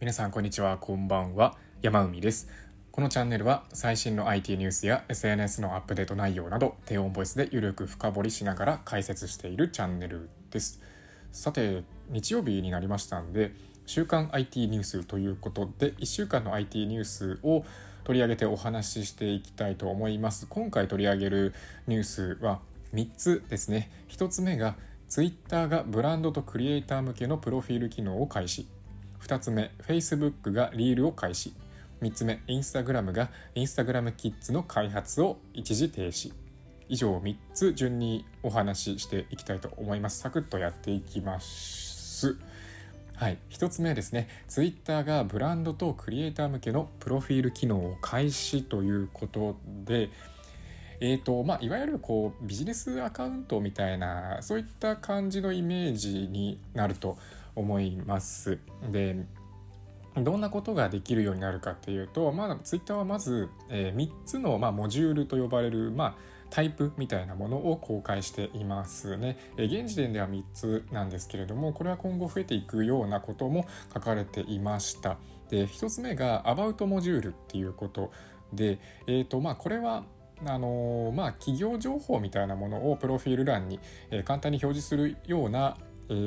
皆さんこんにちはこんばんは。山海です。このチャンネルは最新の IT ニュースや SNS のアップデート内容など低音ボイスでゆるく深掘りしながら解説しているチャンネルです。さて日曜日になりましたんで週刊 IT ニュースということで1週間の IT ニュースを取り上げてお話ししていきたいと思います。今回取り上げるニュースは3つですね。1つ目が Twitter がブランドとクリエイター向けのプロフィール機能を開始。2つ目 Facebook がリールを開始。3つ目 Instagram が Instagram キッズの開発を一時停止。以上3つ順にお話ししていきたいと思います。サクッとやっていきます。はい。1つ目ですね。Twitter がブランドとクリエイター向けのプロフィール機能を開始ということでえーとまあ、いわゆるこうビジネスアカウントみたいなそういった感じのイメージになると。思います。でどんなことができるようになるかっていうと、まあ、ツイッターはまず、えー、3つの、まあ、モジュールと呼ばれる、まあ、タイプみたいなものを公開していますね。えー、現時点では3つなんですけれどもこれは今後増えていくようなことも書かれていました。で1つ目が About モジュールっていうことで、えーとまあ、これはあのまあ、企業情報みたいなものをプロフィール欄に、えー、簡単に表示するような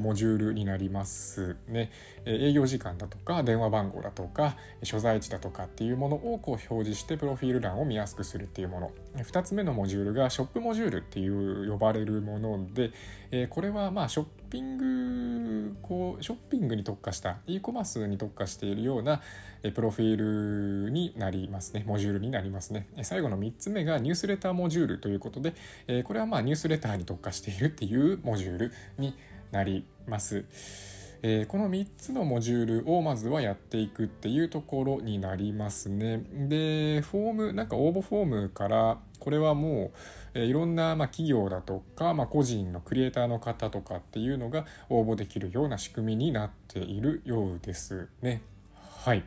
モジュールになります。ね。営業時間だとか電話番号だとか所在地だとかっていうものをこう表示してプロフィール欄を見やすくするっていうもの。2つ目のモジュールがショップモジュールっていう呼ばれるもので、これはまあショッピングこうショッピングに特化した e コマースに特化しているようなプロフィールになりますね。モジュールになりますね。最後の3つ目がニュースレターモジュールということでこれはまあニュースレターに特化しているっていうモジュールになります。えー、この3つのモジュールをまずはやっていくっていうところになりますね。で、フォーム、なんか応募フォームから、これはもう、えー、いろんな、まあ、企業だとか、まあ、個人のクリエイターの方とかっていうのが応募できるような仕組みになっているようですね。はい。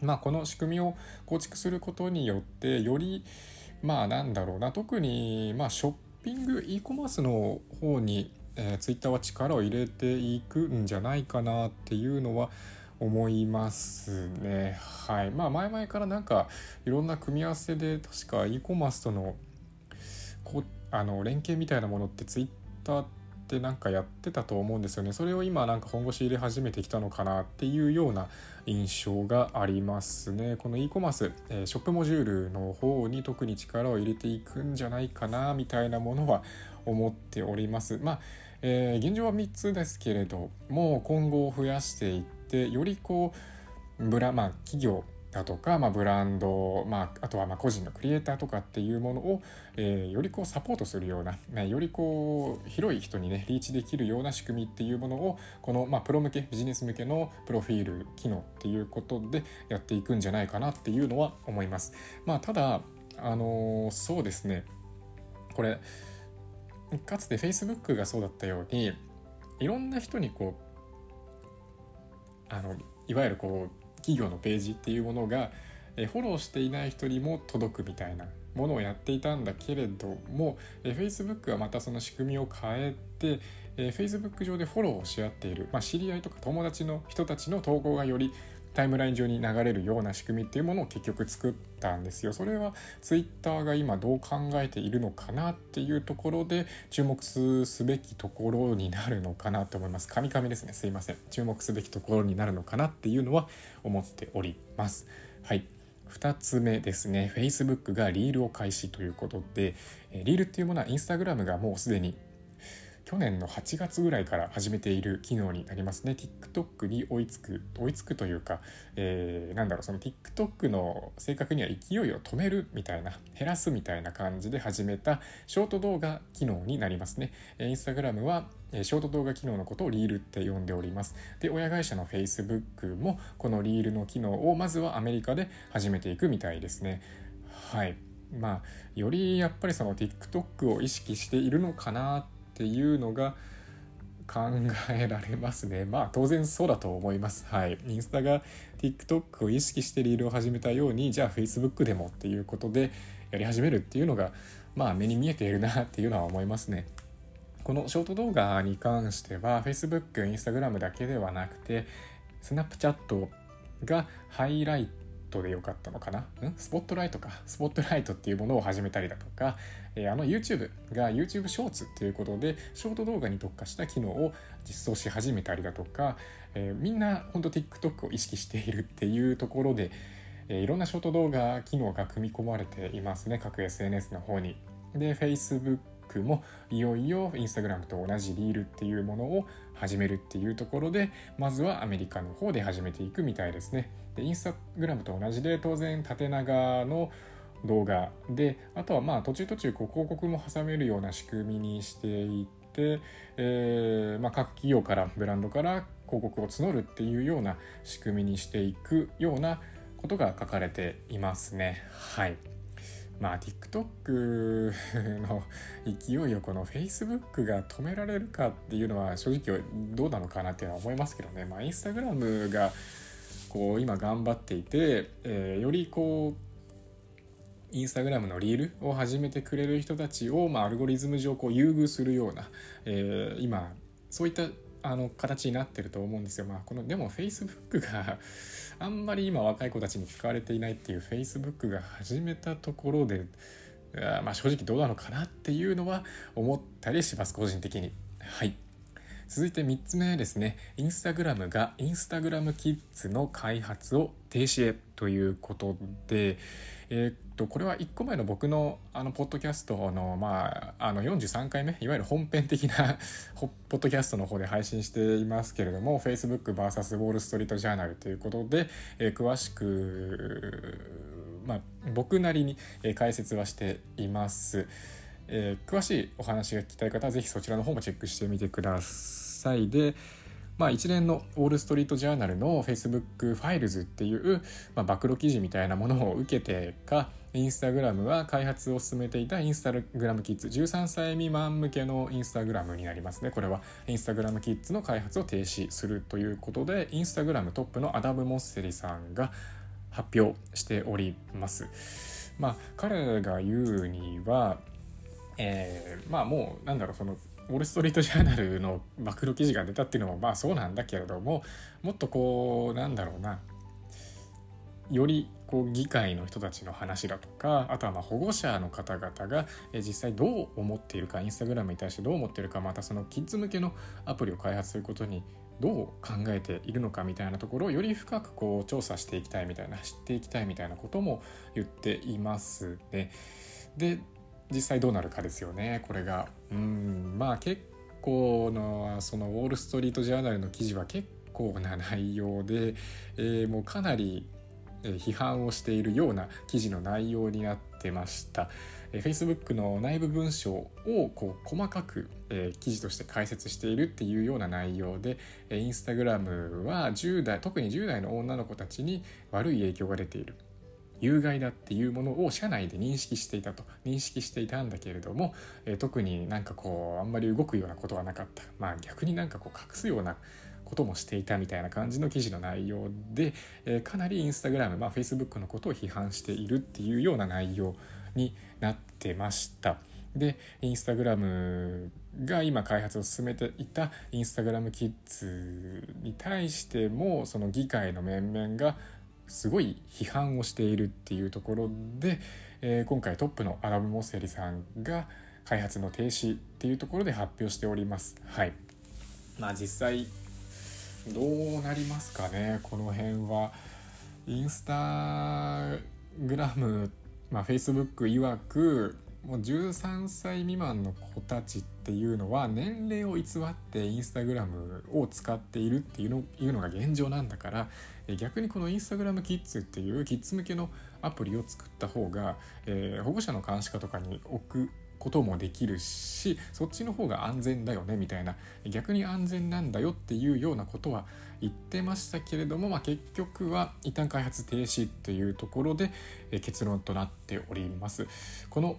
まあ、この仕組みを構築することによって、より、まあなんだろうな、特に、まあ、ショッピング、e コマースの方にえー、ツイッターは力を入れていくんじゃないかなっていうのは思いますね。はい。まあ前々からなんかいろんな組み合わせで確か e コマースとのこあの連携みたいなものってツイッターってなんかやってたと思うんですよね。それを今なんか本腰入れ始めてきたのかなっていうような印象がありますね。この e コマース、えー、ショップモジュールの方に特に力を入れていくんじゃないかなみたいなものは思っております。まあ、えー、現状は3つですけれども今後増やしていってよりこうブラ、まあ、企業だとか、まあ、ブランド、まあ、あとはま個人のクリエイターとかっていうものを、えー、よりこうサポートするような、ね、よりこう広い人にねリーチできるような仕組みっていうものをこの、まあ、プロ向けビジネス向けのプロフィール機能っていうことでやっていくんじゃないかなっていうのは思います。まあ、ただあのー、そうですねこれかつて Facebook がそうだったようにいろんな人にこうあのいわゆるこう企業のページっていうものがフォローしていない人にも届くみたいなものをやっていたんだけれども Facebook はまたその仕組みを変えて Facebook 上でフォローをし合っている、まあ、知り合いとか友達の人たちの投稿がよりタイムライン上に流れるような仕組みっていうものを結局作ったんですよ。それは Twitter が今どう考えているのかなっていうところで注目すべきところになるのかなと思います。カミカミですね。すいません。注目すべきところになるのかなっていうのは思っております。はい。2つ目ですね Facebook がリールを開始ということでリールっていうものは Instagram がもうすでに去年の8月ぐらいから始めている機能になりますね。TikTok に追いつく追いつくというか、えー、なんだろうその TikTok の正確には勢いを止めるみたいな減らすみたいな感じで始めたショート動画機能になりますね。Instagram はショート動画機能のことをリールって呼んでおります。で親会社の Facebook もこのリールの機能をまずはアメリカで始めていくみたいですね。はい。まあよりやっぱりその TikTok を意識しているのかなっていうのが考えられますね。まあ当然そうだと思います。はい。インスタが TikTok を意識してリールを始めたように、じゃあ Facebook でもっていうことでやり始めるっていうのが、まあ目に見えているなっていうのは思いますね。このショート動画に関しては Facebook、Instagram だけではなくて Snapchat がハイライトでよかったのかな？ん？スポットライトか。スポットライトっていうものを始めたりだとか、えー、あの YouTube が YouTube ショーツっていうことでショート動画に特化した機能を実装し始めたりだとか、えー、みんな本当 TikTok を意識しているっていうところで、えー、いろんなショート動画機能が組み込まれていますね。各 SNS の方に。で Facebook もいよいよ Instagram と同じリールっていうものを始めるっていうところでまずはアメリカの方で始めていくみたいですね。でインスタグラムと同じで当然縦長の動画であとはまあ途中途中こう広告も挟めるような仕組みにしていって、えーまあ、各企業からブランドから広告を募るっていうような仕組みにしていくようなことが書かれていますね。はいまあ TikTok の勢いをこの Facebook が止められるかっていうのは正直どうなのかなっていうのは思いますけどね。まあ Instagram がこう今頑張っていて、えー、よりこうインスタグラムのリールを始めてくれる人たちを、まあ、アルゴリズム上こう優遇するような、えー、今そういったあの形になってると思うんですよ。まあ、このでも Facebook があんまり今若い子たちに使われていないっていう Facebook が始めたところでまあ正直どうなのかなっていうのは思ったりします個人的に。はい続いて3つ目ですね。インスタグラムがインスタグラムキッズの開発を停止へということで、えー、っとこれは1個前の僕のあのポッドキャストの,、まあ、あの43回目いわゆる本編的な ポッドキャストの方で配信していますけれども FacebookVS ウォール・ストリート・ジャーナルということで、えー、詳しく、まあ、僕なりに解説はしています。えー、詳しいお話が聞きたい方はぜひそちらの方もチェックしてみてください。で、まあ、一連のウォール・ストリート・ジャーナルの Facebook ファイルズっていう、まあ、暴露記事みたいなものを受けてかインスタグラムは開発を進めていたインスタグラムキッズ13歳未満向けのインスタグラムになりますね。これはインスタグラムキッズの開発を停止するということでインスタグラムトップのアダム・モッセリさんが発表しております。まあ彼が言うにはえー、まあもうなんだろうそのウォール・ストリート・ジャーナルの暴露記事が出たっていうのもまあそうなんだけれどももっとこうなんだろうなよりこう議会の人たちの話だとかあとはま保護者の方々が実際どう思っているかインスタグラムに対してどう思っているかまたそのキッズ向けのアプリを開発することにどう考えているのかみたいなところをより深くこう調査していきたいみたいな知っていきたいみたいなことも言っていますね。で実際どうなるかですよねこれが。うんまあ結構のそのウォール・ストリート・ジャーナルの記事は結構な内容で、えー、もうかなり批判をしているような記事の内容になってました。Facebook の内部文章をこう細かく、えー、記事として解説しているっていうような内容で、えー、Instagram は10代特に10代の女の子たちに悪い影響が出ている有害だっていうものを社内で認識していたと認識していたんだけれども、えー、特になんかこうあんまり動くようなことはなかったまあ逆になんかこう隠すようなこともしていたみたいな感じの記事の内容で、えー、かなりインスタグラム、まあ、Facebook のことを批判しているっていうような内容になってました。でインスタグラムが今開発を進めていたインスタグラムキッズに対してもその議会の面々がすごい批判をしているっていうところで、えー、今回トップのアラブ・モセリさんが開発の停止っていうところで発表しております。はい。まあ実際どうなりますかね？この辺は。インスタグラム、まあ、Facebook 曰くもう13歳未満の子たちっていうのは年齢を偽ってインスタグラムを使っているっていうのいうのが現状なんだから逆にこのインスタグラムキッズっていうキッズ向けのアプリを作った方が、えー、保護者の監視下とかに置くこともできるしそっちの方が安全だよねみたいな逆に安全なんだよっていうようなことは言ってましたけれども、まあ、結局は一旦開発停止っていうところで結論となっております。この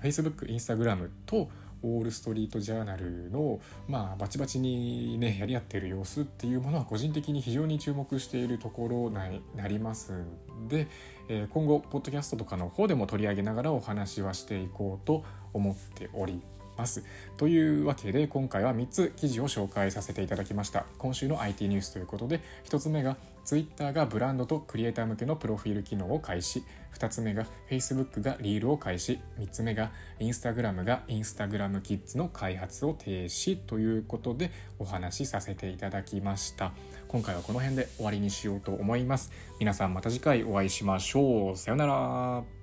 Facebook、Instagram とウォール・ストリート・ジャーナルの、まあ、バチバチにねやり合っている様子っていうものは個人的に非常に注目しているところになりますんで、えー、今後ポッドキャストとかの方でも取り上げながらお話はしていこうと思っております。というわけで今回は3つ記事を紹介させていただきました。今週の IT ニュースということで1つ目が Twitter がブランドとクリエイター向けのプロフィール機能を開始2つ目が Facebook がリールを開始。3つ目が Instagram が Instagram Kids の開発を停止ということでお話しさせていただきました。今回はこの辺で終わりにしようと思います。皆さんまた次回お会いしましょう。さようなら。